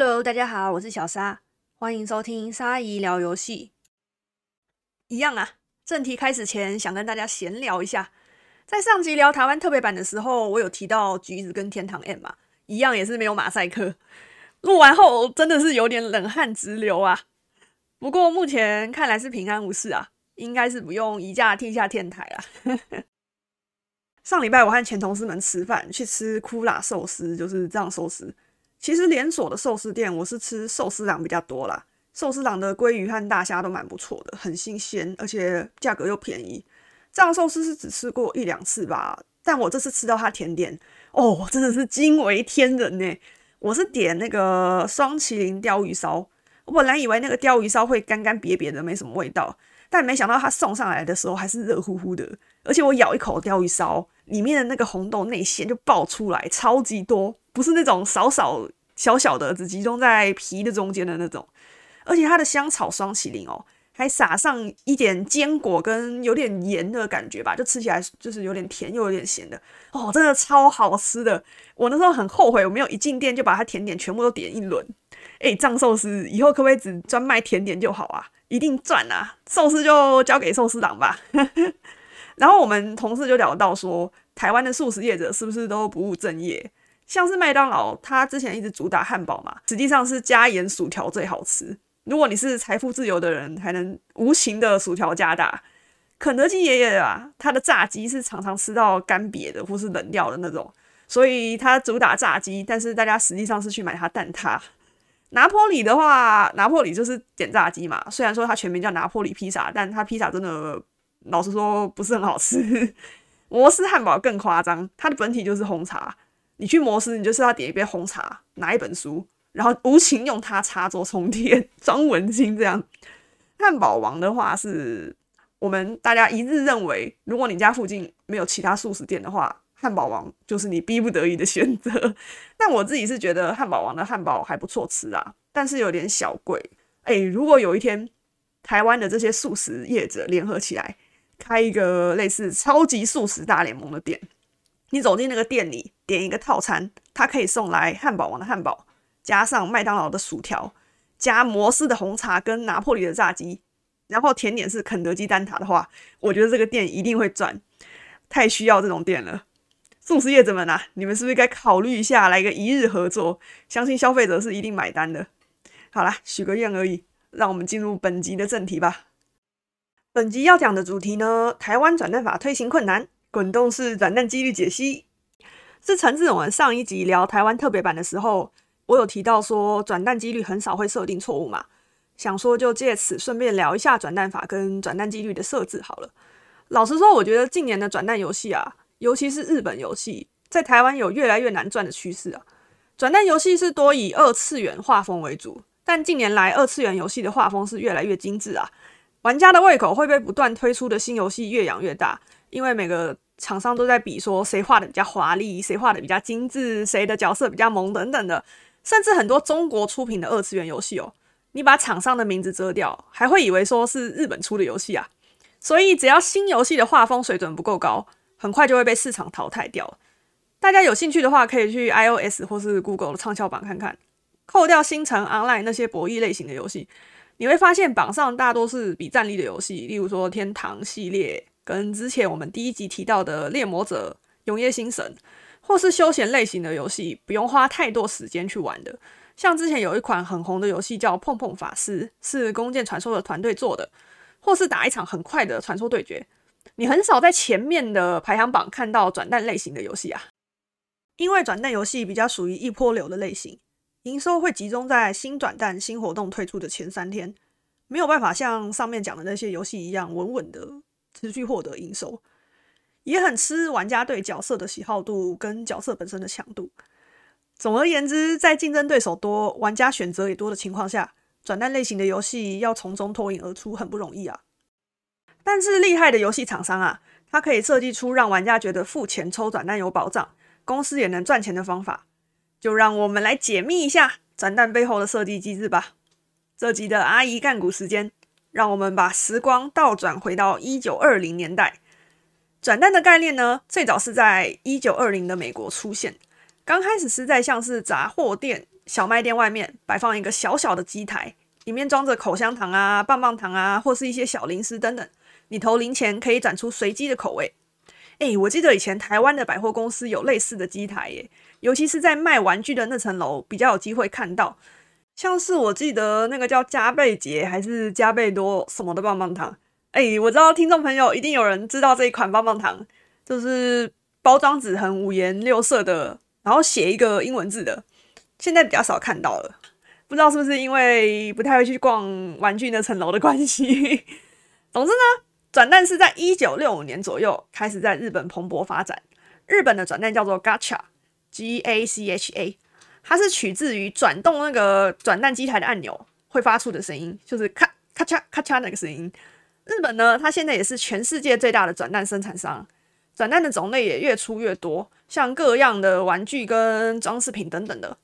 Hello，大家好，我是小沙，欢迎收听沙姨聊游戏。一样啊，正题开始前想跟大家闲聊一下，在上集聊台湾特别版的时候，我有提到橘子跟天堂 M 嘛，一样也是没有马赛克。录完后真的是有点冷汗直流啊。不过目前看来是平安无事啊，应该是不用移驾天下天台了。上礼拜我和前同事们吃饭，去吃库拉寿司，就是这样寿司。其实连锁的寿司店，我是吃寿司郎比较多啦。寿司郎的鲑鱼和大虾都蛮不错的，很新鲜，而且价格又便宜。这样寿司是只吃过一两次吧，但我这次吃到它甜点，哦，真的是惊为天人呢！我是点那个双麒麟鲷鱼烧，我本来以为那个鲷鱼烧会干干瘪瘪的，没什么味道，但没想到它送上来的时候还是热乎乎的，而且我咬一口鲷鱼烧，里面的那个红豆内馅就爆出来，超级多。不是那种少少小小的，只集中在皮的中间的那种，而且它的香草双麒麟哦，还撒上一点坚果跟有点盐的感觉吧，就吃起来就是有点甜又有点咸的哦，真的超好吃的。我那时候很后悔我没有一进店就把它甜点全部都点一轮。哎，藏寿司以后可不可以只专卖甜点就好啊？一定赚啊！寿司就交给寿司党吧。然后我们同事就聊到说，台湾的素食业者是不是都不务正业？像是麦当劳，它之前一直主打汉堡嘛，实际上是加盐薯条最好吃。如果你是财富自由的人，还能无情的薯条加大。肯德基爷爷啊，他的炸鸡是常常吃到干瘪的或是冷掉的那种，所以他主打炸鸡，但是大家实际上是去买他蛋挞。拿破里的话，拿破里就是点炸鸡嘛，虽然说它全名叫拿破里披萨，但它披萨真的老实说不是很好吃。摩斯汉堡更夸张，它的本体就是红茶。你去摩斯，你就是要点一杯红茶，拿一本书，然后无情用它插座充电，装文青这样。汉堡王的话，是我们大家一致认为，如果你家附近没有其他素食店的话，汉堡王就是你逼不得已的选择。但我自己是觉得汉堡王的汉堡还不错吃啊，但是有点小贵。诶，如果有一天台湾的这些素食业者联合起来，开一个类似超级素食大联盟的店。你走进那个店里，点一个套餐，它可以送来汉堡王的汉堡，加上麦当劳的薯条，加摩斯的红茶跟拿破里的炸鸡，然后甜点是肯德基蛋挞的话，我觉得这个店一定会赚，太需要这种店了。素食业者们啊，你们是不是该考虑一下来个一日合作？相信消费者是一定买单的。好啦，许个愿而已，让我们进入本集的正题吧。本集要讲的主题呢，台湾转蛋法推行困难。滚动式转蛋几率解析是陈志勇上一集聊台湾特别版的时候，我有提到说转蛋几率很少会设定错误嘛，想说就借此顺便聊一下转蛋法跟转蛋几率的设置好了。老实说，我觉得近年的转蛋游戏啊，尤其是日本游戏，在台湾有越来越难赚的趋势啊。转蛋游戏是多以二次元画风为主，但近年来二次元游戏的画风是越来越精致啊，玩家的胃口会被不断推出的新游戏越养越大。因为每个厂商都在比说谁画的比较华丽，谁画的比较精致，谁的角色比较萌等等的，甚至很多中国出品的二次元游戏哦，你把厂商的名字遮掉，还会以为说是日本出的游戏啊。所以只要新游戏的画风水准不够高，很快就会被市场淘汰掉。大家有兴趣的话，可以去 iOS 或是 Google 的畅销榜看看，扣掉星辰 Online 那些博弈类型的游戏，你会发现榜上大多是比战力的游戏，例如说天堂系列。跟之前我们第一集提到的《猎魔者：永夜星神》，或是休闲类型的游戏，不用花太多时间去玩的。像之前有一款很红的游戏叫《碰碰法师》，是弓箭传说的团队做的，或是打一场很快的传说对决。你很少在前面的排行榜看到转蛋类型的游戏啊，因为转蛋游戏比较属于一波流的类型，营收会集中在新转蛋、新活动推出的前三天，没有办法像上面讲的那些游戏一样稳稳的。持续获得营收，也很吃玩家对角色的喜好度跟角色本身的强度。总而言之，在竞争对手多、玩家选择也多的情况下，转蛋类型的游戏要从中脱颖而出很不容易啊。但是厉害的游戏厂商啊，它可以设计出让玩家觉得付钱抽转蛋有保障，公司也能赚钱的方法。就让我们来解密一下转蛋背后的设计机制吧。这集的阿姨干股时间。让我们把时光倒转回到一九二零年代，转蛋的概念呢，最早是在一九二零的美国出现。刚开始是在像是杂货店、小卖店外面摆放一个小小的机台，里面装着口香糖啊、棒棒糖啊，或是一些小零食等等。你投零钱可以转出随机的口味。哎，我记得以前台湾的百货公司有类似的机台耶，尤其是在卖玩具的那层楼比较有机会看到。像是我记得那个叫加倍节还是加倍多什么的棒棒糖。哎，我知道听众朋友一定有人知道这一款棒棒糖，就是包装纸很五颜六色的，然后写一个英文字的，现在比较少看到了。不知道是不是因为不太会去逛玩具那层楼的关系。总之呢。转蛋是在一九六五年左右开始在日本蓬勃发展。日本的转蛋叫做 Gacha，G A C H A，它是取自于转动那个转蛋机台的按钮会发出的声音，就是咔咔嚓咔嚓那个声音。日本呢，它现在也是全世界最大的转蛋生产商，转蛋的种类也越出越多，像各样的玩具跟装饰品等等的。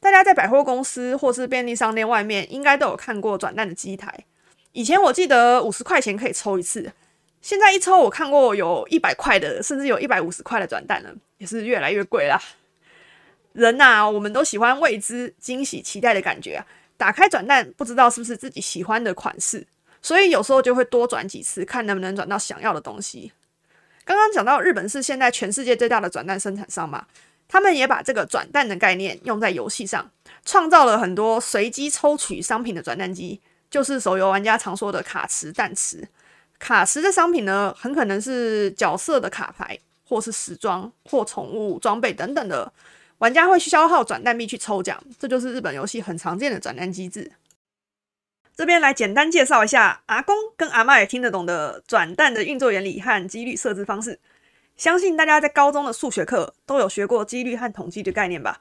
大家在百货公司或是便利商店外面应该都有看过转蛋的机台。以前我记得五十块钱可以抽一次，现在一抽我看过有一百块的，甚至有一百五十块的转蛋了，也是越来越贵啦。人呐，我们都喜欢未知、惊喜、期待的感觉啊。打开转蛋，不知道是不是自己喜欢的款式，所以有时候就会多转几次，看能不能转到想要的东西。刚刚讲到日本是现在全世界最大的转蛋生产商嘛，他们也把这个转蛋的概念用在游戏上，创造了很多随机抽取商品的转蛋机。就是手游玩家常说的卡池蛋池，卡池的商品呢，很可能是角色的卡牌，或是时装或宠物装备等等的。玩家会消耗转蛋币去抽奖，这就是日本游戏很常见的转蛋机制。这边来简单介绍一下阿公跟阿妈也听得懂的转蛋的运作原理和几率设置方式。相信大家在高中的数学课都有学过几率和统计的概念吧？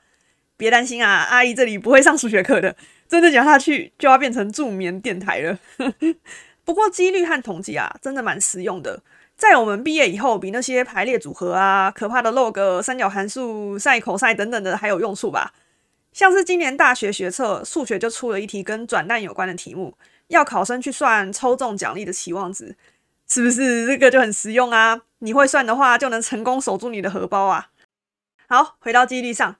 别担心啊，阿姨这里不会上数学课的。真的讲下去就要变成助眠电台了。不过几率和统计啊，真的蛮实用的，在我们毕业以后，比那些排列组合啊、可怕的 log、三角函数、赛口赛等等的还有用处吧。像是今年大学学测数学就出了一题跟转蛋有关的题目，要考生去算抽中奖励的期望值，是不是这个就很实用啊？你会算的话，就能成功守住你的荷包啊。好，回到几率上，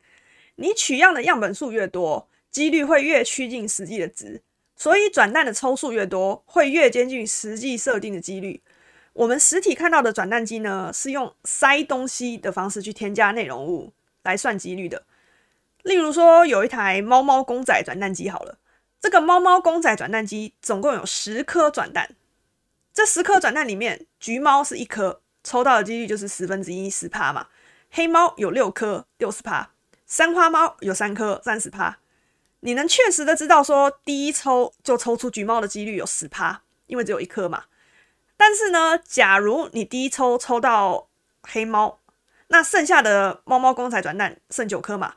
你取样的样本数越多。几率会越趋近实际的值，所以转蛋的抽数越多，会越接近实际设定的几率。我们实体看到的转蛋机呢，是用塞东西的方式去添加内容物来算几率的。例如说，有一台猫猫公仔转蛋机，好了，这个猫猫公仔转蛋机总共有十颗转蛋，这十颗转蛋里面，橘猫是一颗，抽到的几率就是十分之一，十帕嘛。黑猫有六颗，六十帕；三花猫有三颗，三十帕。你能确实的知道说第一抽就抽出橘猫的几率有十趴，因为只有一颗嘛。但是呢，假如你第一抽抽到黑猫，那剩下的猫猫公仔转蛋剩九颗嘛，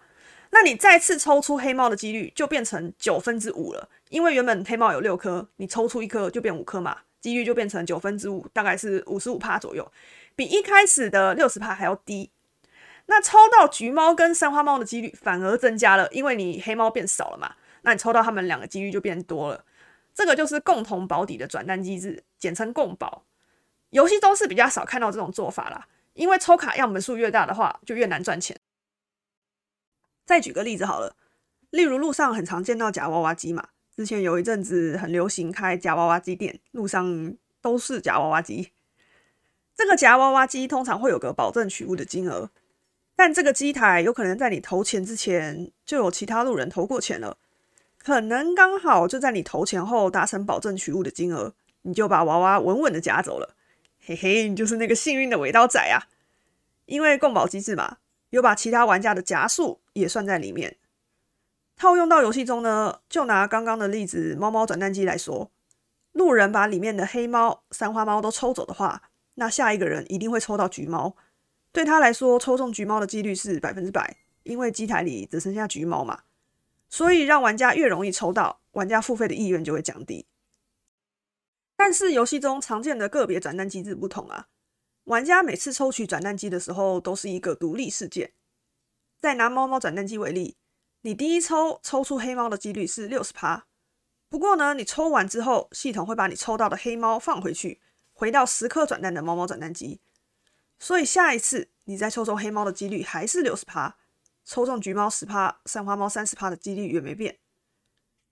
那你再次抽出黑猫的几率就变成九分之五了，因为原本黑猫有六颗，你抽出一颗就变五颗嘛，几率就变成九分之五，大概是五十五趴左右，比一开始的六十趴还要低。那抽到橘猫跟三花猫的几率反而增加了，因为你黑猫变少了嘛，那你抽到它们两个几率就变多了。这个就是共同保底的转蛋机制，简称共保。游戏中是比较少看到这种做法啦，因为抽卡样本数越大的话，就越难赚钱。再举个例子好了，例如路上很常见到夹娃娃机嘛，之前有一阵子很流行开夹娃娃机店，路上都是夹娃娃机。这个夹娃娃机通常会有个保证取物的金额。但这个机台有可能在你投钱之前就有其他路人投过钱了，可能刚好就在你投钱后达成保证取物的金额，你就把娃娃稳稳的夹走了，嘿嘿，你就是那个幸运的尾刀仔啊！因为共保机制嘛，有把其他玩家的夹数也算在里面。套用到游戏中呢，就拿刚刚的例子猫猫转蛋机来说，路人把里面的黑猫、三花猫都抽走的话，那下一个人一定会抽到橘猫。对他来说，抽中橘猫的几率是百分之百，因为机台里只剩下橘猫嘛，所以让玩家越容易抽到，玩家付费的意愿就会降低。但是游戏中常见的个别转蛋机制不同啊，玩家每次抽取转蛋机的时候都是一个独立事件。再拿猫猫转蛋机为例，你第一抽抽出黑猫的几率是六十趴，不过呢，你抽完之后，系统会把你抽到的黑猫放回去，回到十颗转蛋的猫猫转蛋机。所以下一次你再抽抽黑猫的几率还是六十趴，抽中橘猫十趴、三花猫三十趴的几率也没变。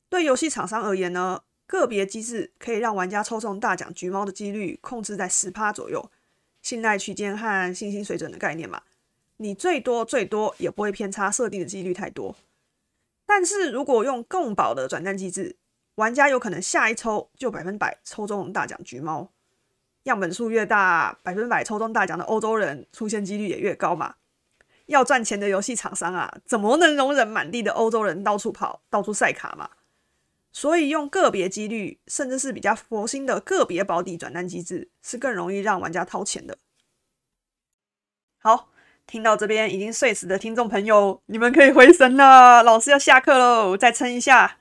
对游戏厂商而言呢，个别机制可以让玩家抽中大奖橘猫的几率控制在十趴左右，信赖区间和信心水准的概念嘛。你最多最多也不会偏差设定的几率太多。但是如果用共保的转蛋机制，玩家有可能下一抽就百分百抽中大奖橘猫。样本数越大，百分百抽中大奖的欧洲人出现几率也越高嘛。要赚钱的游戏厂商啊，怎么能容忍满地的欧洲人到处跑、到处晒卡嘛？所以用个别几率，甚至是比较佛心的个别保底转蛋机制，是更容易让玩家掏钱的。好，听到这边已经睡死的听众朋友，你们可以回神了，老师要下课喽，再撑一下。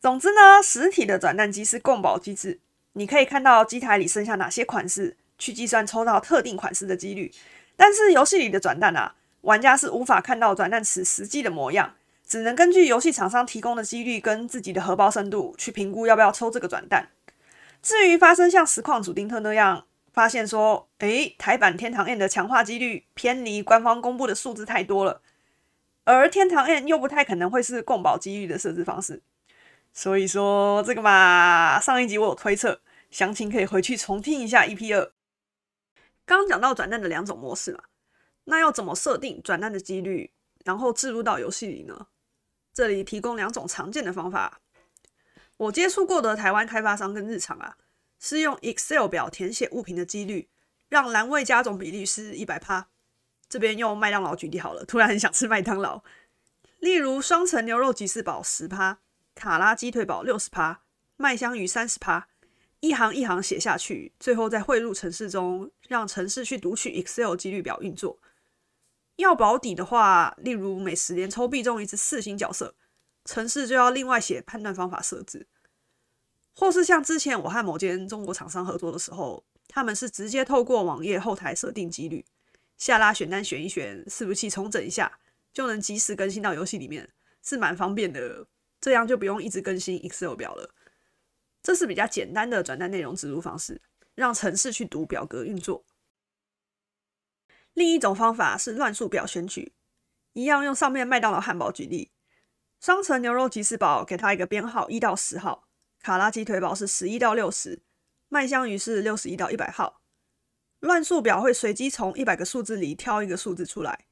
总之呢，实体的转蛋机是共保机制。你可以看到机台里剩下哪些款式，去计算抽到特定款式的几率。但是游戏里的转蛋啊，玩家是无法看到转蛋池实际的模样，只能根据游戏厂商提供的几率跟自己的荷包深度去评估要不要抽这个转蛋。至于发生像实况主丁特那样，发现说，诶，台版天堂 N 的强化几率偏离官方公布的数字太多了，而天堂 N 又不太可能会是共保几率的设置方式。所以说这个嘛，上一集我有推测，详情可以回去重听一下 EP 二。刚讲到转蛋的两种模式嘛，那要怎么设定转蛋的几率，然后置入到游戏里呢？这里提供两种常见的方法。我接触过的台湾开发商跟日常啊，是用 Excel 表填写物品的几率，让栏位加总比率是一百趴。这边用麦当劳举例好了，突然很想吃麦当劳。例如双层牛肉吉士堡十趴。卡拉鸡腿堡六十趴，麦香鱼三十趴，一行一行写下去，最后再汇入城市中，让城市去读取 Excel 几率表运作。要保底的话，例如每十连抽必中一次四星角色，城市就要另外写判断方法设置。或是像之前我和某间中国厂商合作的时候，他们是直接透过网页后台设定几率，下拉选单选一选，伺服器重整一下，就能及时更新到游戏里面，是蛮方便的。这样就不用一直更新 Excel 表了。这是比较简单的转单内容植入方式，让城市去读表格运作。另一种方法是乱数表选取，一样用上面麦当劳汉堡举例，双层牛肉吉士堡给它一个编号一到十号，卡拉鸡腿堡是十一到六十，麦香鱼是六十一到一百号。乱数表会随机从一百个数字里挑一个数字出来，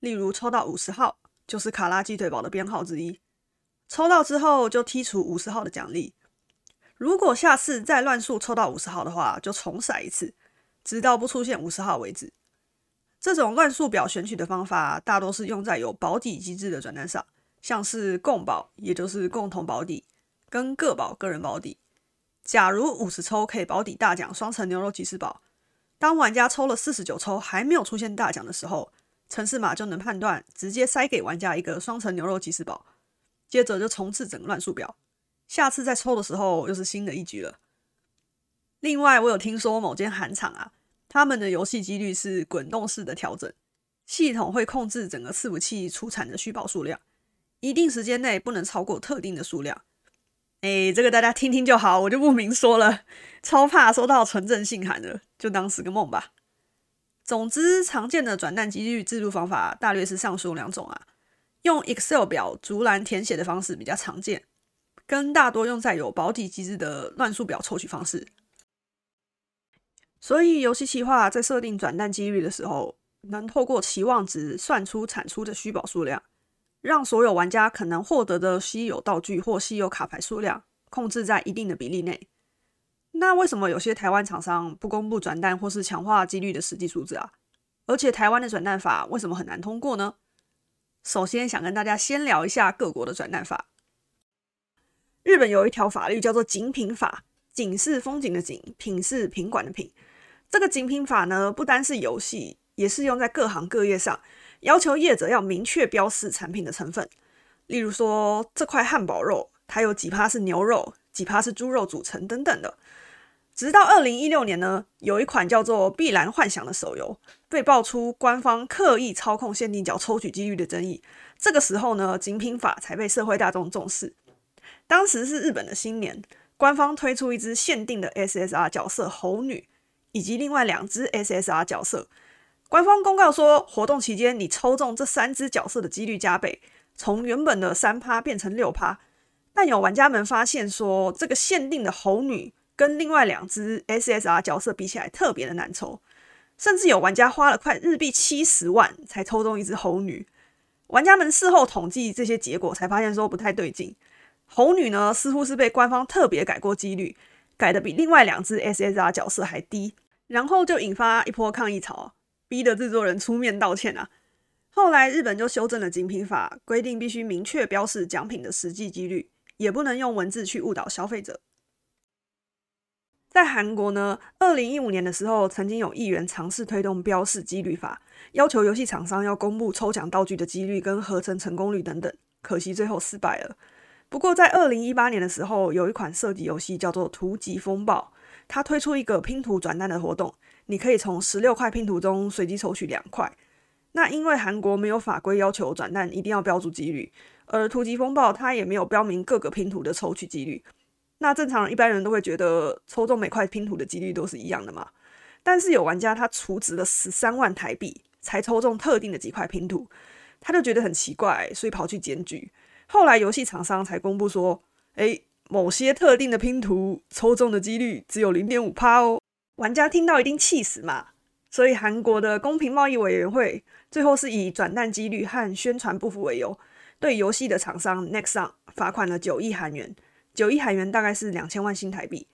例如抽到五十号，就是卡拉鸡腿堡的编号之一。抽到之后就剔除五十号的奖励。如果下次再乱数抽到五十号的话，就重骰一次，直到不出现五十号为止。这种乱数表选取的方法，大多是用在有保底机制的转单上，像是共保，也就是共同保底，跟个保个人保底。假如五十抽可以保底大奖双层牛肉吉士堡，当玩家抽了四十九抽还没有出现大奖的时候，城市码就能判断，直接塞给玩家一个双层牛肉吉士堡。接着就重置整个乱数表，下次再抽的时候又是新的一局了。另外，我有听说某间韩厂啊，他们的游戏几率是滚动式的调整，系统会控制整个伺服器出产的虚宝数量，一定时间内不能超过特定的数量。哎，这个大家听听就好，我就不明说了。超怕收到纯正信函的，就当是个梦吧。总之，常见的转蛋几率制度方法大略是上述两种啊。用 Excel 表逐栏填写的方式比较常见，跟大多用在有保底机制的乱数表抽取方式。所以游戏企划在设定转蛋几率的时候，能透过期望值算出产出的虚宝数量，让所有玩家可能获得的稀有道具或稀有卡牌数量控制在一定的比例内。那为什么有些台湾厂商不公布转蛋或是强化几率的实际数字啊？而且台湾的转蛋法为什么很难通过呢？首先想跟大家先聊一下各国的转蛋法。日本有一条法律叫做“景品法”，景是风景的景，品是品管的品。这个景品法呢，不单是游戏，也适用在各行各业上，要求业者要明确标示产品的成分。例如说，这块汉堡肉它有几趴是牛肉，几趴是猪肉组成等等的。直到二零一六年呢，有一款叫做《碧蓝幻想》的手游被爆出官方刻意操控限定角抽取几率的争议。这个时候呢，精品法才被社会大众重视。当时是日本的新年，官方推出一支限定的 SSR 角色猴女，以及另外两只 SSR 角色，官方公告说，活动期间你抽中这三只角色的几率加倍，从原本的三趴变成六趴。但有玩家们发现说，这个限定的猴女跟另外两只 SSR 角色比起来特别的难抽，甚至有玩家花了快日币七十万才抽中一只猴女。玩家们事后统计这些结果，才发现说不太对劲。猴女呢，似乎是被官方特别改过几率，改的比另外两只 SSR 角色还低，然后就引发一波抗议潮。逼得制作人出面道歉啊！后来日本就修正了精品法，规定必须明确标示奖品的实际几率，也不能用文字去误导消费者。在韩国呢，二零一五年的时候，曾经有议员尝试推动标示几率法，要求游戏厂商要公布抽奖道具的几率跟合成成功率等等，可惜最后失败了。不过在二零一八年的时候，有一款射击游戏叫做《图集风暴》，他推出一个拼图转蛋的活动。你可以从十六块拼图中随机抽取两块。那因为韩国没有法规要求转蛋一定要标注几率，而图集风暴它也没有标明各个拼图的抽取几率。那正常一般人都会觉得抽中每块拼图的几率都是一样的嘛？但是有玩家他储值了十三万台币才抽中特定的几块拼图，他就觉得很奇怪，所以跑去检举。后来游戏厂商才公布说，诶，某些特定的拼图抽中的几率只有零点五趴哦。玩家听到一定气死嘛，所以韩国的公平贸易委员会最后是以转蛋几率和宣传不符为由，对游戏的厂商 Nexon 罚款了九亿韩元，九亿韩元大概是两千万新台币。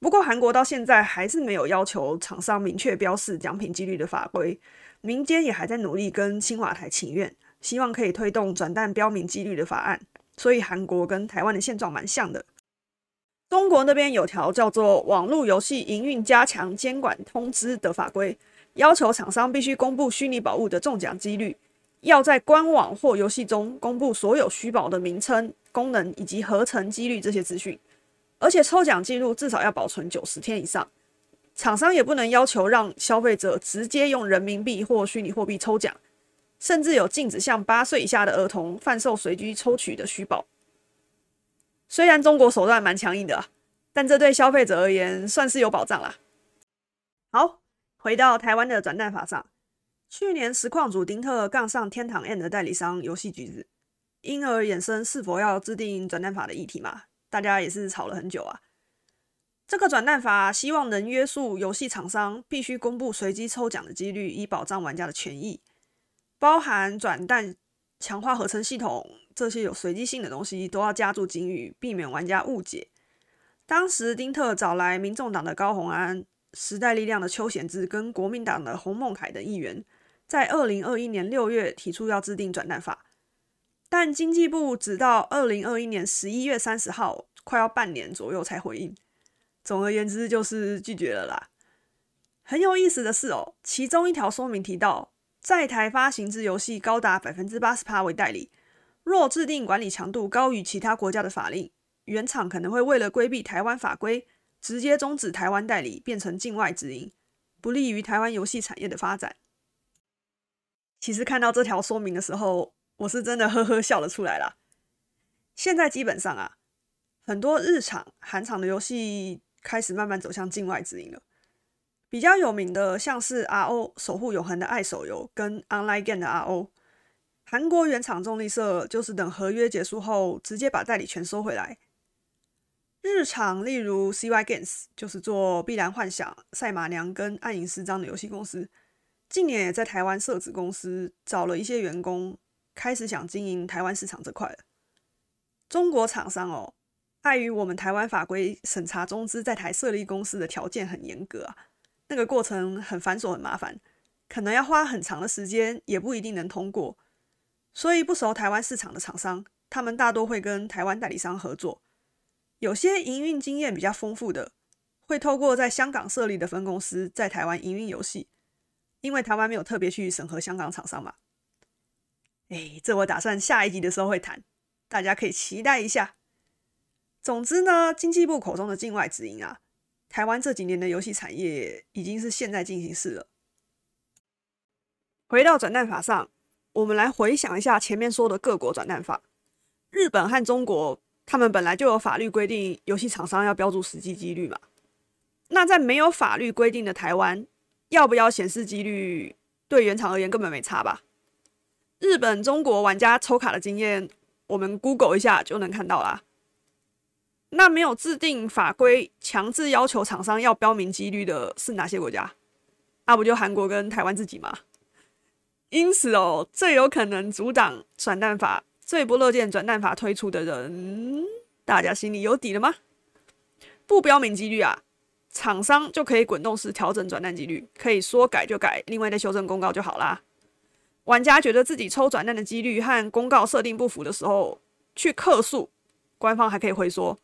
不过韩国到现在还是没有要求厂商明确标示奖品几率的法规，民间也还在努力跟青瓦台请愿，希望可以推动转蛋标明几率的法案。所以韩国跟台湾的现状蛮像的。中国那边有条叫做《网络游戏营运加强监管通知》的法规，要求厂商必须公布虚拟宝物的中奖几率，要在官网或游戏中公布所有虚宝的名称、功能以及合成几率这些资讯，而且抽奖记录至少要保存九十天以上。厂商也不能要求让消费者直接用人民币或虚拟货币抽奖，甚至有禁止向八岁以下的儿童贩售随机抽取的虚宝。虽然中国手段蛮强硬的，但这对消费者而言算是有保障啦。好，回到台湾的转蛋法上，去年实况组丁特杠上天堂 N 的代理商游戏橘子，因而衍生是否要制定转蛋法的议题嘛？大家也是吵了很久啊。这个转蛋法希望能约束游戏厂商必须公布随机抽奖的几率，以保障玩家的权益，包含转蛋。强化合成系统，这些有随机性的东西都要加注警语，避免玩家误解。当时丁特找来民众党的高鸿安、时代力量的邱显智跟国民党的洪孟凯等议员，在二零二一年六月提出要制定转蛋法，但经济部直到二零二一年十一月三十号，快要半年左右才回应。总而言之，就是拒绝了啦。很有意思的是哦，其中一条说明提到。在台发行之游戏高达百分之八十趴为代理，若制定管理强度高于其他国家的法令，原厂可能会为了规避台湾法规，直接终止台湾代理，变成境外直营，不利于台湾游戏产业的发展。其实看到这条说明的时候，我是真的呵呵笑了出来啦。现在基本上啊，很多日厂、韩厂的游戏开始慢慢走向境外直营了。比较有名的像是 RO 守护永恒的爱手游跟 Online Game 的 RO，韩国原厂重力社就是等合约结束后直接把代理权收回来。日厂例如 CY Games 就是做碧蓝幻想、赛马娘跟暗影师章的游戏公司，近年也在台湾设置公司，找了一些员工，开始想经营台湾市场这块了。中国厂商哦，碍于我们台湾法规审查中资在台设立公司的条件很严格啊。那个过程很繁琐、很麻烦，可能要花很长的时间，也不一定能通过。所以不熟台湾市场的厂商，他们大多会跟台湾代理商合作。有些营运经验比较丰富的，会透过在香港设立的分公司，在台湾营运游戏。因为台湾没有特别去审核香港厂商嘛。哎，这我打算下一集的时候会谈，大家可以期待一下。总之呢，经济部口中的境外直营啊。台湾这几年的游戏产业已经是现在进行式了。回到转蛋法上，我们来回想一下前面说的各国转蛋法。日本和中国，他们本来就有法律规定游戏厂商要标注实际几率嘛。那在没有法律规定的台湾，要不要显示几率？对原厂而言根本没差吧？日本、中国玩家抽卡的经验，我们 Google 一下就能看到啦。那没有制定法规强制要求厂商要标明几率的是哪些国家？那不就韩国跟台湾自己吗？因此哦，最有可能阻挡转蛋法、最不乐见转蛋法推出的人，大家心里有底了吗？不标明几率啊，厂商就可以滚动式调整转蛋几率，可以说改就改，另外再修正公告就好啦。玩家觉得自己抽转蛋的几率和公告设定不符的时候，去客诉，官方还可以回说，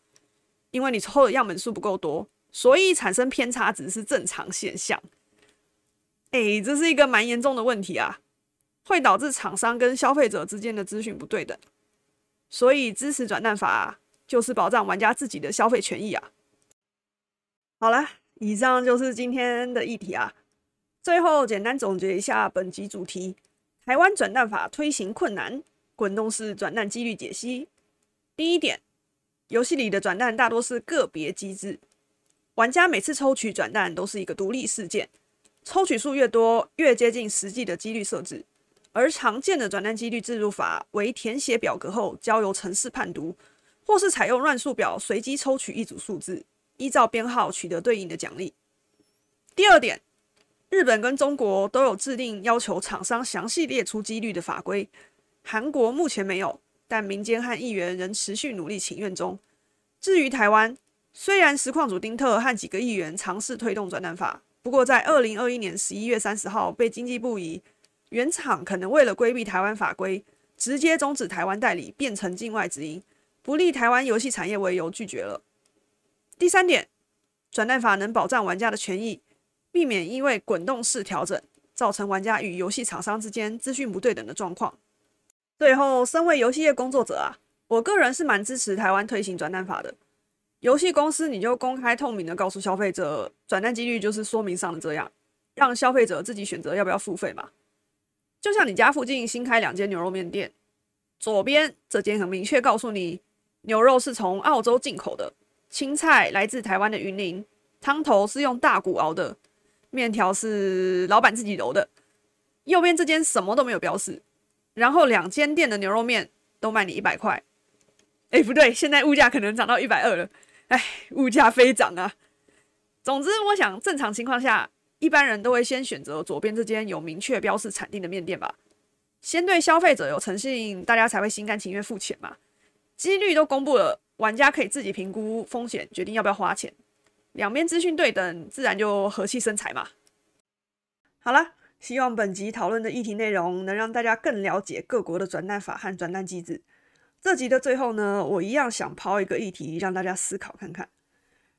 因为你抽的样本数不够多，所以产生偏差值是正常现象。哎，这是一个蛮严重的问题啊，会导致厂商跟消费者之间的资讯不对等。所以支持转蛋法就是保障玩家自己的消费权益啊。好了，以上就是今天的议题啊。最后简单总结一下本集主题。台湾转蛋法推行困难，滚动式转蛋几率解析。第一点，游戏里的转蛋大多是个别机制，玩家每次抽取转蛋都是一个独立事件，抽取数越多，越接近实际的几率设置。而常见的转蛋几率制入法为填写表格后交由程式判读，或是采用乱数表随机抽取一组数字，依照编号取得对应的奖励。第二点。日本跟中国都有制定要求厂商详细列出几率的法规，韩国目前没有，但民间和议员仍持续努力请愿中。至于台湾，虽然实况主丁特和几个议员尝试推动转单法，不过在二零二一年十一月三十号被经济部以原厂可能为了规避台湾法规，直接终止台湾代理，变成境外直营，不利台湾游戏产业为由拒绝了。第三点，转单法能保障玩家的权益。避免因为滚动式调整造成玩家与游戏厂商之间资讯不对等的状况。最后，身为游戏业工作者啊，我个人是蛮支持台湾推行转蛋法的。游戏公司你就公开透明的告诉消费者，转蛋几率就是说明上的这样，让消费者自己选择要不要付费嘛。就像你家附近新开两间牛肉面店，左边这间很明确告诉你，牛肉是从澳洲进口的，青菜来自台湾的云林，汤头是用大骨熬的。面条是老板自己揉的，右边这间什么都没有标示，然后两间店的牛肉面都卖你一百块，哎，不对，现在物价可能涨到一百二了，哎，物价飞涨啊！总之，我想正常情况下，一般人都会先选择左边这间有明确标示产地的面店吧，先对消费者有诚信，大家才会心甘情愿付钱嘛。几率都公布了，玩家可以自己评估风险，决定要不要花钱。两边资讯对等，自然就和气生财嘛。好了，希望本集讨论的议题内容能让大家更了解各国的转蛋法和转蛋机制。这集的最后呢，我一样想抛一个议题，让大家思考看看：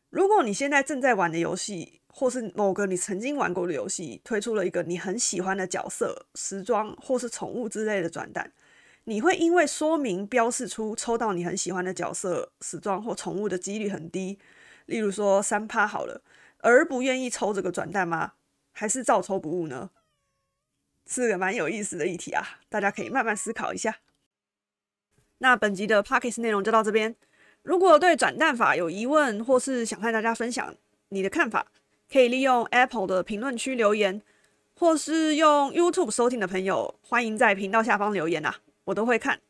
如果你现在正在玩的游戏，或是某个你曾经玩过的游戏，推出了一个你很喜欢的角色、时装或是宠物之类的转蛋，你会因为说明标示出抽到你很喜欢的角色、时装或宠物的几率很低？例如说三趴好了，而不愿意抽这个转蛋吗？还是照抽不误呢？是个蛮有意思的议题啊，大家可以慢慢思考一下。那本集的 p o c k e t 内容就到这边。如果对转蛋法有疑问，或是想和大家分享你的看法，可以利用 Apple 的评论区留言，或是用 YouTube 收听的朋友，欢迎在频道下方留言啊，我都会看。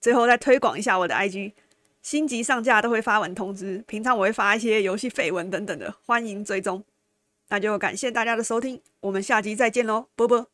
最后再推广一下我的 IG。新集上架都会发文通知，平常我会发一些游戏绯闻等等的，欢迎追踪。那就感谢大家的收听，我们下集再见喽，啵啵。